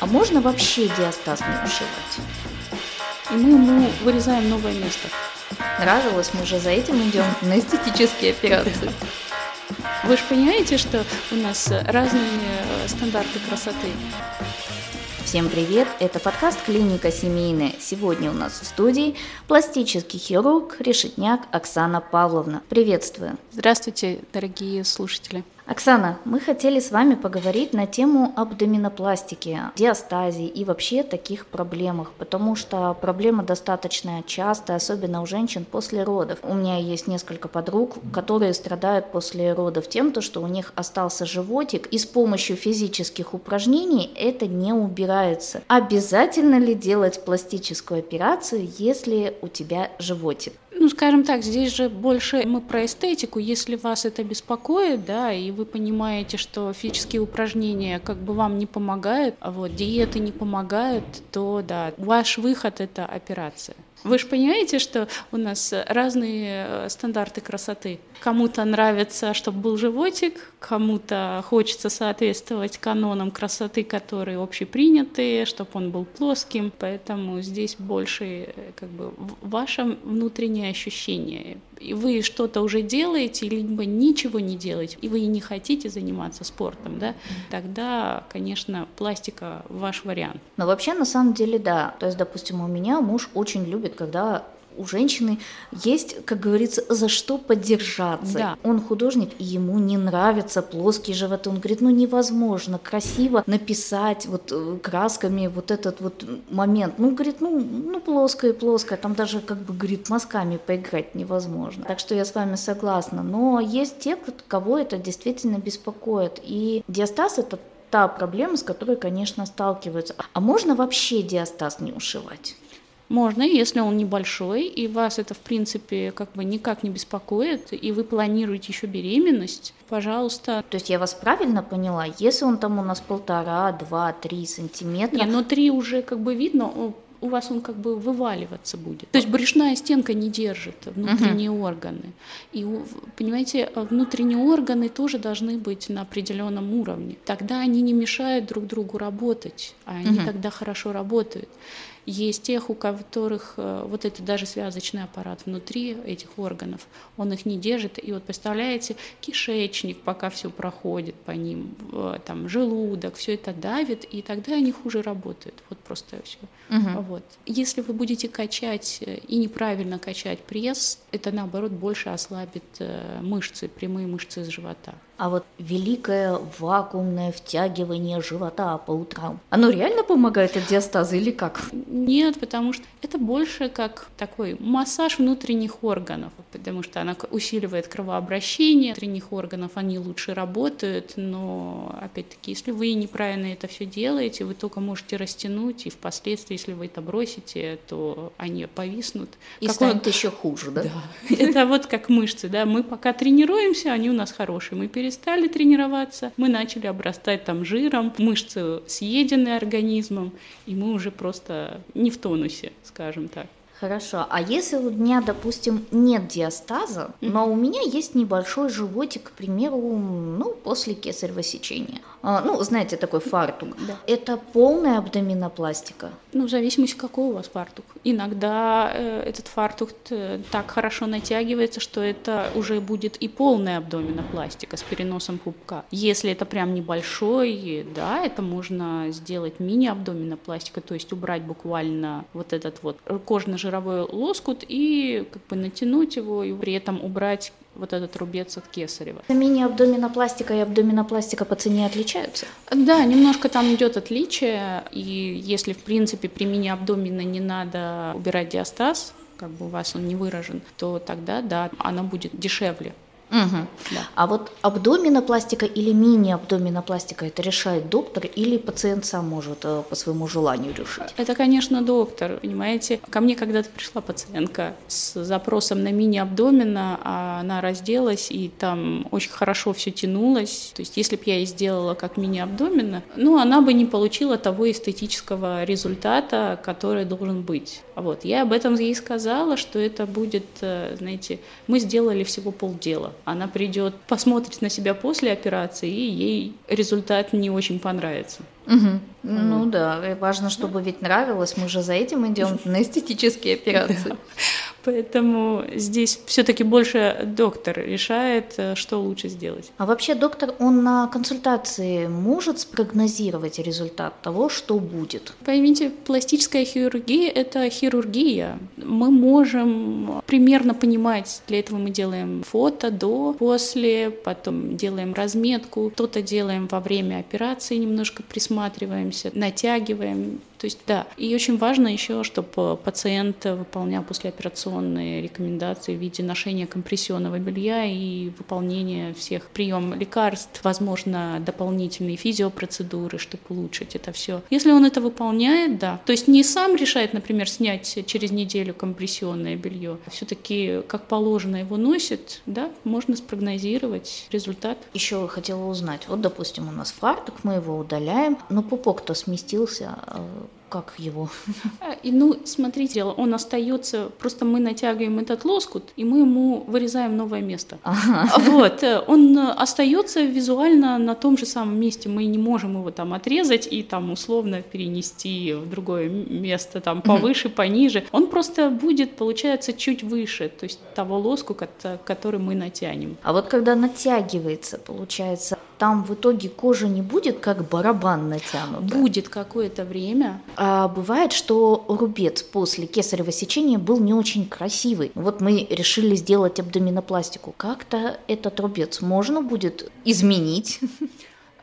А можно вообще диастаз не ушивать? И мы ему вырезаем новое место. Нравилось, мы же за этим идем на эстетические операции. Вы же понимаете, что у нас разные э, стандарты красоты. Всем привет! Это подкаст «Клиника семейная». Сегодня у нас в студии пластический хирург, решетняк Оксана Павловна. Приветствую! Здравствуйте, дорогие слушатели! Оксана, мы хотели с вами поговорить на тему абдоминопластики, диастазии и вообще таких проблемах, потому что проблема достаточно частая, особенно у женщин после родов. У меня есть несколько подруг, которые страдают после родов тем, то, что у них остался животик, и с помощью физических упражнений это не убирается. Обязательно ли делать пластическую операцию, если у тебя животик? Ну, скажем так, здесь же больше мы про эстетику. Если вас это беспокоит, да, и вы понимаете, что физические упражнения как бы вам не помогают, а вот диеты не помогают, то да, ваш выход это операция. Вы же понимаете, что у нас разные э, стандарты красоты. Кому-то нравится, чтобы был животик, кому-то хочется соответствовать канонам красоты, которые общепринятые, чтобы он был плоским. Поэтому здесь больше э, как бы ваше внутреннее ощущение. И вы что-то уже делаете, либо ничего не делаете, и вы не хотите заниматься спортом, да, тогда, конечно, пластика ваш вариант. Но вообще, на самом деле, да. То есть, допустим, у меня муж очень любит, когда у женщины есть, как говорится, за что поддержаться. Да. Он художник, и ему не нравятся плоские животы. Он говорит, ну невозможно красиво написать вот э, красками вот этот вот момент. Ну, говорит, ну, ну плоское, плоское, там даже, как бы, говорит, мазками поиграть невозможно. Так что я с вами согласна. Но есть те, кого это действительно беспокоит. И диастаз это та проблема, с которой, конечно, сталкиваются. А можно вообще диастаз не ушивать? Можно, если он небольшой, и вас это, в принципе, как бы никак не беспокоит, и вы планируете еще беременность, пожалуйста. То есть я вас правильно поняла? Если он там у нас полтора, два, три сантиметра... Не, но три уже как бы видно, у вас он как бы вываливаться будет. То есть брюшная стенка не держит внутренние uh-huh. органы. И, понимаете, внутренние органы тоже должны быть на определенном уровне. Тогда они не мешают друг другу работать, а они uh-huh. тогда хорошо работают. Есть тех, у которых э, вот это даже связочный аппарат внутри этих органов, он их не держит. И вот представляете, кишечник, пока все проходит по ним, там желудок, все это давит, и тогда они хуже работают. Вот просто все. Угу. Вот. Если вы будете качать э, и неправильно качать пресс, это наоборот больше ослабит э, мышцы, прямые мышцы с живота. А вот великое вакуумное втягивание живота по утрам, оно реально помогает от диастаза или как? Нет, потому что это больше как такой массаж внутренних органов, потому что она усиливает кровообращение внутренних органов, они лучше работают, но опять-таки, если вы неправильно это все делаете, вы только можете растянуть, и впоследствии, если вы это бросите, то они повиснут. И как станет он... еще хуже, да? Да. Это вот как мышцы, да, мы пока тренируемся, они у нас хорошие, мы перестали перестали тренироваться, мы начали обрастать там жиром, мышцы съедены организмом, и мы уже просто не в тонусе, скажем так. Хорошо. А если у меня, допустим, нет диастаза, mm-hmm. но у меня есть небольшой животик, к примеру, ну, после кесарево сечения. А, ну, знаете, такой фартук. Да. Это полная абдоминопластика? Ну, в зависимости, какой у вас фартук. Иногда э, этот фартук э, так хорошо натягивается, что это уже будет и полная абдоминопластика с переносом пупка. Если это прям небольшой, да, это можно сделать мини-абдоминопластика, то есть убрать буквально вот этот вот кожно-жировой лоскут и как бы натянуть его, и при этом убрать вот этот рубец от кесарева. Мини-абдоминопластика и абдоминопластика по цене отличаются? Да, немножко там идет отличие, и если, в принципе, при мини-абдомине не надо убирать диастаз, как бы у вас он не выражен, то тогда, да, она будет дешевле. Угу. Да. А вот абдоминопластика или мини-абдоминопластика это решает доктор или пациент сам может э, по своему желанию решить? Это, конечно, доктор, понимаете. Ко мне когда-то пришла пациентка с запросом на мини-абдомина, а она разделась, и там очень хорошо все тянулось. То есть если бы я ей сделала как мини-абдомина, ну, она бы не получила того эстетического результата, который должен быть. Вот. Я об этом ей сказала, что это будет, э, знаете, мы сделали всего полдела она придет, посмотрит на себя после операции, и ей результат не очень понравится. Угу. Ну да, важно, чтобы ведь нравилось. Мы же за этим идем на эстетические операции. Поэтому здесь все-таки больше доктор решает, э, что лучше сделать. А вообще доктор, он на консультации может спрогнозировать результат того, что будет? Поймите, пластическая хирургия – это хирургия. Мы можем примерно понимать, для этого мы делаем фото до, после, потом делаем разметку, что-то делаем во время операции, немножко присматриваемся, натягиваем, то есть да, и очень важно еще, чтобы пациент выполнял послеоперационные рекомендации в виде ношения компрессионного белья и выполнения всех прием лекарств, возможно, дополнительные физиопроцедуры, чтобы улучшить это все. Если он это выполняет, да, то есть не сам решает, например, снять через неделю компрессионное белье, все-таки как положено его носит, да, можно спрогнозировать результат. Еще хотела узнать, вот, допустим, у нас фартук, мы его удаляем, но пупок-то сместился, э, как его? А, и, ну, смотрите, он остается, просто мы натягиваем этот лоскут, и мы ему вырезаем новое место. Ага. Вот, э, он остается визуально на том же самом месте, мы не можем его там отрезать и там условно перенести в другое место, там повыше, пониже. Он просто будет, получается, чуть выше, то есть того лоску, который мы натянем. А вот когда натягивается, получается, там в итоге кожа не будет как барабан натянута? Будет какое-то время. А бывает, что рубец после кесарево сечения был не очень красивый. Вот мы решили сделать абдоминопластику. Как-то этот рубец можно будет изменить?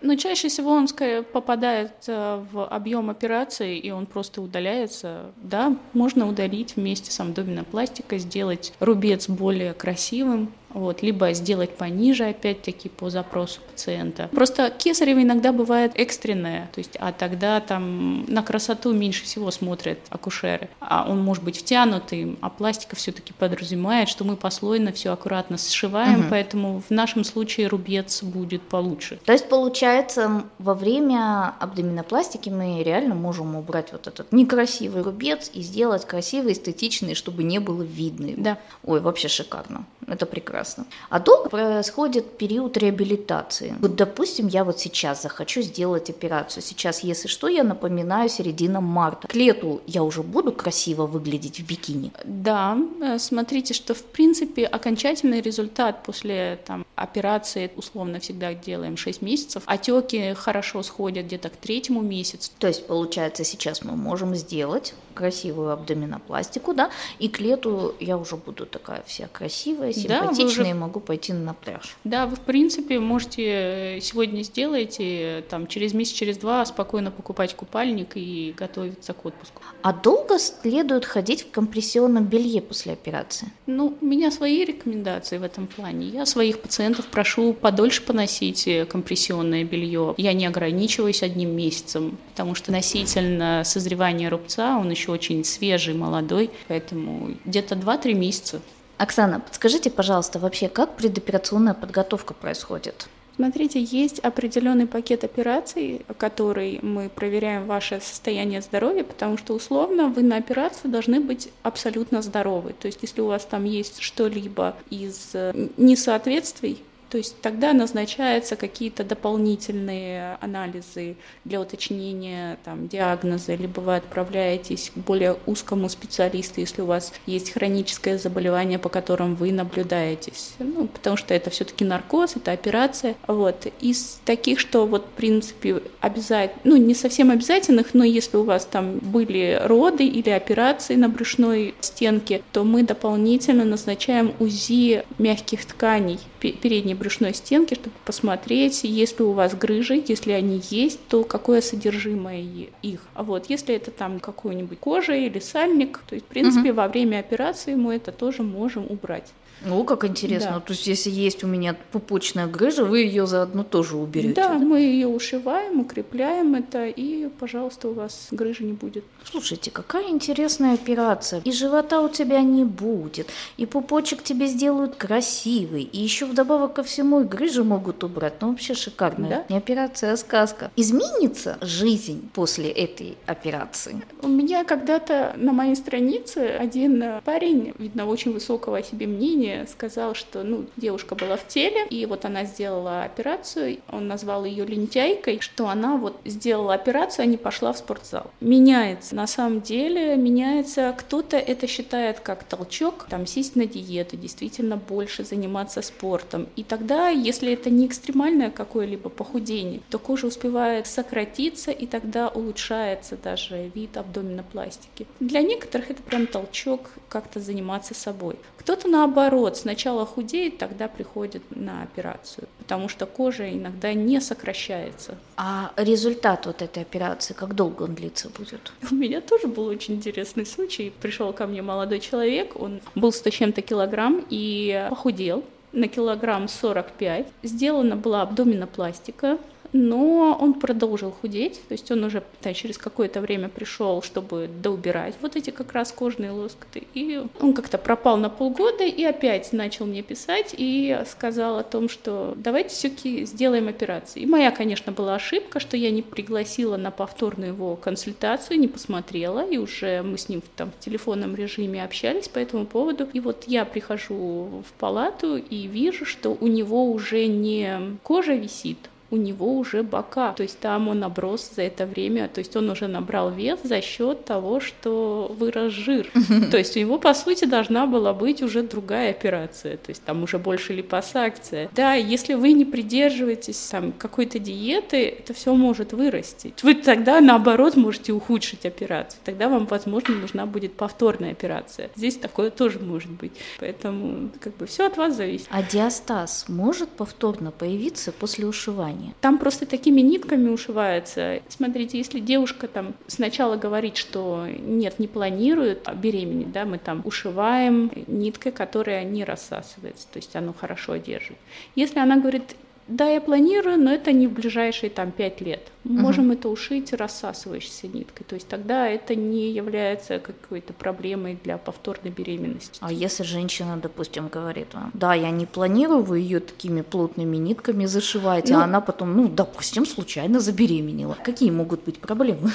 Но чаще всего он скорее попадает э, в объем операции, и он просто удаляется. Да, можно удалить вместе с абдоминопластикой, сделать рубец более красивым, вот, либо сделать пониже, опять-таки, по запросу пациента. Просто кесарево иногда бывает экстренное, то есть, а тогда там на красоту меньше всего смотрят акушеры. А он может быть втянутый, а пластика все-таки подразумевает, что мы послойно все аккуратно сшиваем, угу. поэтому в нашем случае рубец будет получше. То есть, получается, во время абдоминопластики мы реально можем убрать вот этот некрасивый рубец и сделать красивый, эстетичный, чтобы не было видно. Да. Ой, вообще шикарно. Это прекрасно. А долго происходит период реабилитации. Вот, допустим, я вот сейчас захочу сделать операцию. Сейчас, если что, я напоминаю, середина марта. К лету я уже буду красиво выглядеть в бикини. Да, э, смотрите, что в принципе окончательный результат после там, операции условно всегда делаем 6 месяцев. Отеки хорошо сходят где-то к третьему месяцу. То есть, получается, сейчас мы можем сделать красивую абдоминопластику, да, и к лету я уже буду такая вся красивая, симпатичная, уже... могу пойти на пляж. Да, вы в принципе можете сегодня сделать, и там через месяц, через два спокойно покупать купальник и готовиться к отпуску. А долго следует ходить в компрессионном белье после операции? Ну, у меня свои рекомендации в этом плане. Я своих пациентов прошу подольше поносить э, компрессионное белье. Я не ограничиваюсь одним месяцем, потому что носительно созревание рубца, он еще очень свежий, молодой, поэтому где-то 2-3 месяца Оксана, подскажите, пожалуйста, вообще как предоперационная подготовка происходит? Смотрите, есть определенный пакет операций, который мы проверяем ваше состояние здоровья, потому что условно вы на операцию должны быть абсолютно здоровы. То есть если у вас там есть что-либо из э, несоответствий, то есть тогда назначаются какие-то дополнительные анализы для уточнения там, диагноза, либо вы отправляетесь к более узкому специалисту, если у вас есть хроническое заболевание, по которому вы наблюдаетесь. Ну, потому что это все-таки наркоз, это операция. Вот. Из таких, что вот, в принципе, обязательно, ну, не совсем обязательных, но если у вас там были роды или операции на брюшной стенке, то мы дополнительно назначаем УЗИ мягких тканей передней брюшной стенки, чтобы посмотреть, есть ли у вас грыжи, если они есть, то какое содержимое их. А вот если это там какой-нибудь кожа или сальник, то есть, в принципе, угу. во время операции мы это тоже можем убрать. Ну, как интересно. Да. То есть, если есть у меня пупочная грыжа, вы ее заодно тоже уберете. Да, да, мы ее ушиваем, укрепляем это, и, пожалуйста, у вас грыжи не будет. Слушайте, какая интересная операция. И живота у тебя не будет, и пупочек тебе сделают красивый, и еще вдобавок ко всему и грыжи могут убрать. Ну, вообще шикарная. Да? Не операция, а сказка. Изменится жизнь после этой операции? У меня когда-то на моей странице один парень, видно, очень высокого о себе мнения, мне сказал, что ну, девушка была в теле, и вот она сделала операцию, он назвал ее лентяйкой, что она вот сделала операцию, а не пошла в спортзал. Меняется. На самом деле меняется. Кто-то это считает как толчок, там сесть на диету, действительно больше заниматься спортом. И тогда, если это не экстремальное какое-либо похудение, то кожа успевает сократиться, и тогда улучшается даже вид абдоминопластики. Для некоторых это прям толчок как-то заниматься собой. Кто-то наоборот, сначала худеет, тогда приходит на операцию, потому что кожа иногда не сокращается. А результат вот этой операции, как долго он длиться будет? У меня тоже был очень интересный случай. Пришел ко мне молодой человек, он был 100 чем-то килограмм и похудел на килограмм 45. Сделана была абдоминопластика, но он продолжил худеть, то есть он уже да, через какое-то время пришел, чтобы доубирать вот эти как раз кожные лоскуты, и он как-то пропал на полгода и опять начал мне писать и сказал о том, что давайте все-таки сделаем операцию. И моя, конечно, была ошибка, что я не пригласила на повторную его консультацию, не посмотрела, и уже мы с ним там в телефонном режиме общались по этому поводу. И вот я прихожу в палату и вижу, что у него уже не кожа висит, у него уже бока. То есть там он оброс за это время, то есть он уже набрал вес за счет того, что вырос жир. То есть у него, по сути, должна была быть уже другая операция, то есть там уже больше липосакция. Да, если вы не придерживаетесь там какой-то диеты, это все может вырасти. Вы тогда, наоборот, можете ухудшить операцию. Тогда вам, возможно, нужна будет повторная операция. Здесь такое тоже может быть. Поэтому как бы все от вас зависит. А диастаз может повторно появиться после ушивания? Ткани. Там просто такими нитками ушивается. Смотрите, если девушка там сначала говорит, что нет, не планирует беременеть, да, мы там ушиваем ниткой, которая не рассасывается, то есть оно хорошо держит. Если она говорит, да, я планирую, но это не в ближайшие там пять лет. Мы угу. можем это ушить рассасывающейся ниткой. То есть тогда это не является какой-то проблемой для повторной беременности. А если женщина, допустим, говорит вам, да, я не планирую, вы ее такими плотными нитками зашиваете, а ну, а она потом, ну, допустим, случайно забеременела. Какие могут быть проблемы?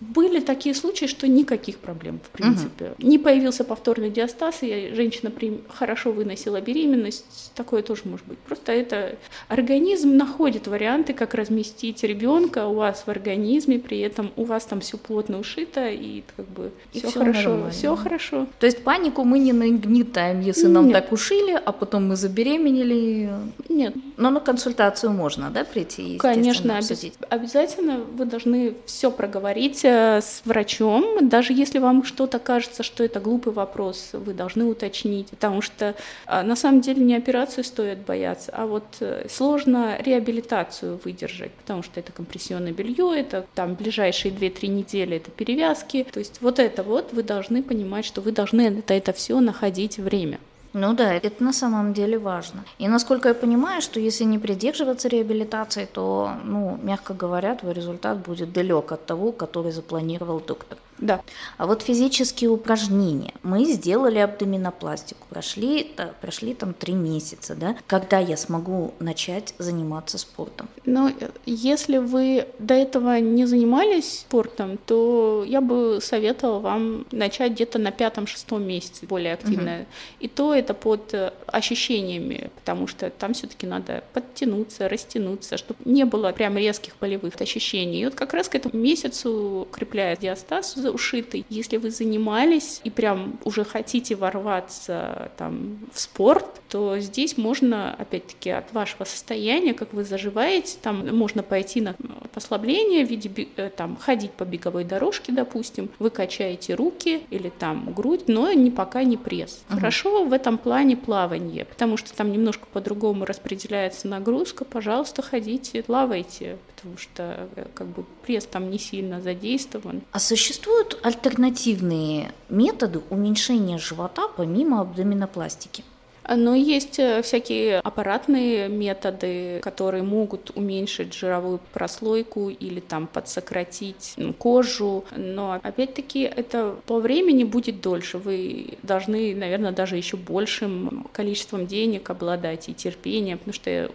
Были такие случаи, что никаких проблем, в принципе. Угу. Не появился повторный диастаз, и женщина хорошо выносила беременность. Такое тоже может быть. Просто это Организм находит варианты, как разместить ребенка у вас в организме, при этом у вас там все плотно ушито и как бы все хорошо, все хорошо. То есть панику мы не нагнетаем, если нам так ушили, а потом мы забеременели. Нет. Но на консультацию можно, да, прийти? Конечно, обязательно. обязательно вы должны все проговорить э, с врачом, даже если вам что-то кажется, что это глупый вопрос, вы должны уточнить, потому что а, на самом деле не операцию стоит бояться, а вот сложно э, сложно реабилитацию выдержать, потому что это компрессионное белье, это там ближайшие 2-3 недели это перевязки. То есть вот это вот вы должны понимать, что вы должны это, это все находить время. Ну да, это на самом деле важно. И насколько я понимаю, что если не придерживаться реабилитации, то, ну, мягко говоря, твой результат будет далек от того, который запланировал доктор. Да. А вот физические упражнения. Мы сделали абдоминопластику, прошли, прошли там три месяца, да? Когда я смогу начать заниматься спортом? Ну, если вы до этого не занимались спортом, то я бы советовала вам начать где-то на пятом-шестом месяце более активно. Угу. И то это под э, ощущениями, потому что там все-таки надо подтянуться, растянуться, чтобы не было прям резких болевых ощущений. И вот как раз к этому месяцу укрепляет диастаз ушитый. Если вы занимались и прям уже хотите ворваться там в спорт, то здесь можно, опять-таки, от вашего состояния, как вы заживаете, там можно пойти на послабление в виде э, там ходить по беговой дорожке, допустим, вы качаете руки или там грудь, но не пока не пресс. Угу. Хорошо в этом плане плавание, потому что там немножко по-другому распределяется нагрузка. Пожалуйста, ходите, плавайте, потому что э, как бы пресс там не сильно задействован. А существуют альтернативные методы уменьшения живота помимо абдоминопластики? Но есть э, всякие аппаратные методы, которые могут уменьшить жировую прослойку или там подсократить кожу. Но опять-таки это по времени будет дольше. Вы должны, наверное, даже еще большим количеством денег обладать и терпением, потому что э,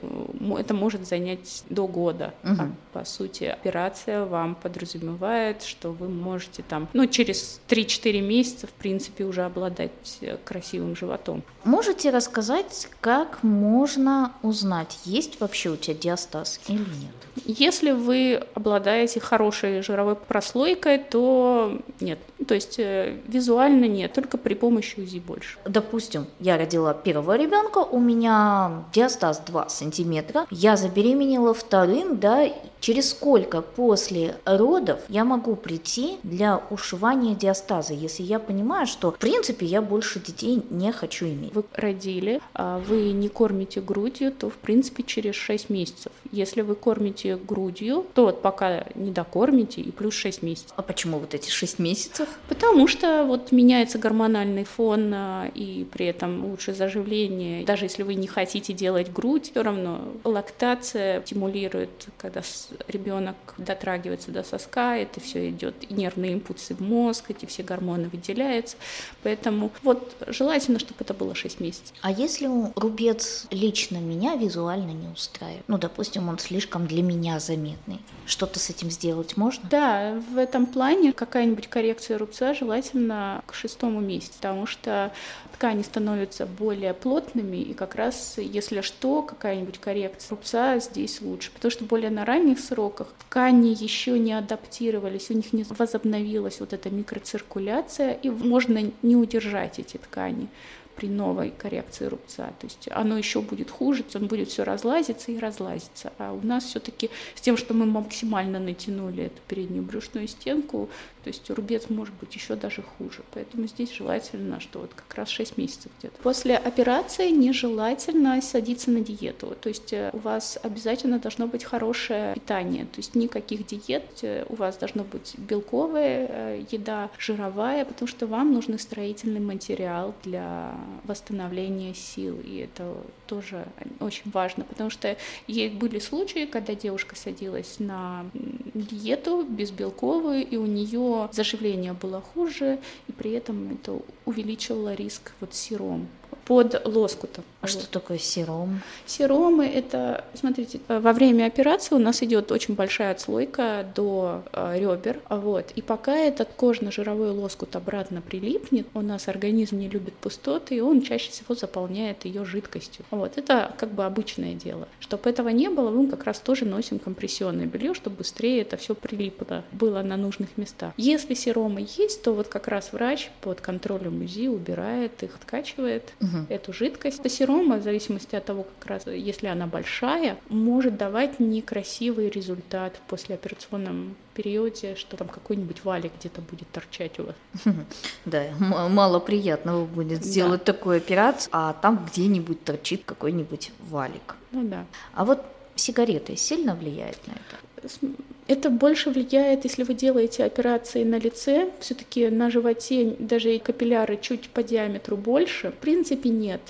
это может занять до года. Угу. А, по сути, операция вам подразумевает, что вы можете там, ну, через 3-4 месяца, в принципе, уже обладать э, красивым животом. Можете рассказать, как можно узнать, есть вообще у тебя диастаз или нет? Если вы обладаете хорошей жировой прослойкой, то нет. То есть э, визуально нет, только при помощи УЗИ больше. Допустим, я родила первого ребенка, у меня диастаз 2 сантиметра, я забеременела вторым, да, через сколько после родов я могу прийти для ушивания диастаза, если я понимаю, что в принципе я больше детей не хочу иметь. Вы родили, а вы не кормите грудью, то в принципе через 6 месяцев. Если вы кормите грудью, то вот пока не докормите и плюс 6 месяцев. А почему вот эти 6 месяцев? Потому что вот меняется гормональный фон а, и при этом лучше заживление. Даже если вы не хотите делать грудь, все равно лактация стимулирует, когда ребенок дотрагивается до соска, это все идет и нервные импульсы в мозг, эти все гормоны выделяются. Поэтому вот желательно, чтобы это было 6 месяцев. А если рубец лично меня визуально не устраивает? Ну, допустим, он слишком для меня заметный. Что-то с этим сделать можно? Да, в этом плане какая-нибудь коррекция рубца желательно к шестому месяцу, потому что ткани становятся более плотными, и как раз, если что, какая-нибудь коррекция рубца здесь лучше, потому что более на ранних сроках ткани еще не адаптировались, у них не возобновилась вот эта микроциркуляция, и можно не удержать эти ткани при новой коррекции рубца. То есть оно еще будет хуже, он будет все разлазиться и разлазиться. А у нас все-таки с тем, что мы максимально натянули эту переднюю брюшную стенку, то есть рубец может быть еще даже хуже. Поэтому здесь желательно, что вот как раз 6 месяцев где-то. После операции нежелательно садиться на диету. То есть э, у вас обязательно должно быть хорошее питание. То есть никаких диет. Э, у вас должно быть белковая э, еда, жировая, потому что вам нужен строительный материал для восстановления сил. И это тоже очень важно, потому что были случаи, когда девушка садилась на диету безбелковую, и у нее заживление было хуже, и при этом это увеличивало риск вот сиром под лоскутом. А вот. что такое сером? Серомы – это, смотрите, во время операции у нас идет очень большая отслойка до э, ребер, вот, и пока этот кожно-жировой лоскут обратно прилипнет, у нас организм не любит пустоты, и он чаще всего заполняет ее жидкостью. Вот, это как бы обычное дело. Чтобы этого не было, мы как раз тоже носим компрессионное белье, чтобы быстрее это все прилипло, было на нужных местах. Если серомы есть, то вот как раз врач под контролем УЗИ убирает их, откачивает угу. Эту жидкость. Серома, в зависимости от того, как раз, если она большая, может давать некрасивый результат в послеоперационном периоде, что там какой-нибудь валик где-то будет торчать у вас. Да, мало приятного будет сделать да. такую операцию, а там где-нибудь торчит какой-нибудь валик. Ну да. А вот сигареты сильно влияют на это? Это больше влияет, если вы делаете операции на лице, все-таки на животе даже и капилляры чуть по диаметру больше. В принципе, нет,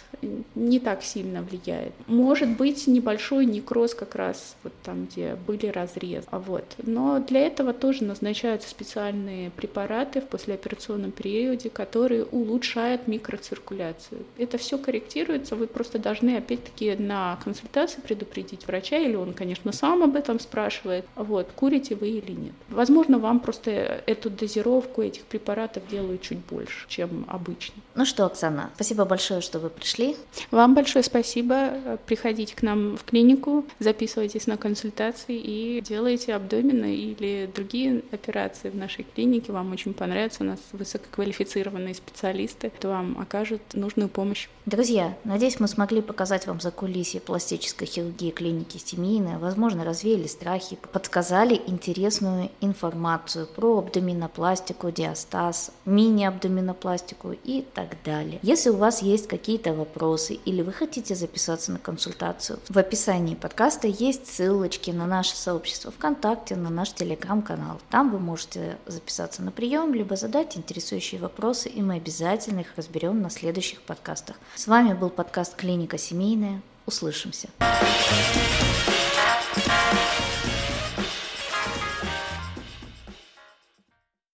не так сильно влияет. Может быть небольшой некроз как раз вот там, где были разрезы. А вот. Но для этого тоже назначаются специальные препараты в послеоперационном периоде, которые улучшают микроциркуляцию. Это все корректируется, вы просто должны опять-таки на консультации предупредить врача, или он, конечно, сам об этом спрашивает. Вот курите вы или нет. Возможно, вам просто эту дозировку этих препаратов делают чуть больше, чем обычно. Ну что, Оксана, спасибо большое, что вы пришли. Вам большое спасибо. Приходите к нам в клинику, записывайтесь на консультации и делайте абдомены или другие операции в нашей клинике. Вам очень понравится. У нас высококвалифицированные специалисты, кто вам окажут нужную помощь. Друзья, надеюсь, мы смогли показать вам за кулисье пластической хирургии клиники семейной. Возможно, развеяли страхи, подсказали интересную информацию про абдоминопластику, диастаз, мини-абдоминопластику и так далее. Если у вас есть какие-то вопросы или вы хотите записаться на консультацию, в описании подкаста есть ссылочки на наше сообщество ВКонтакте, на наш телеграм-канал. Там вы можете записаться на прием, либо задать интересующие вопросы, и мы обязательно их разберем на следующих подкастах. С вами был подкаст «Клиника семейная». Услышимся. Thank you.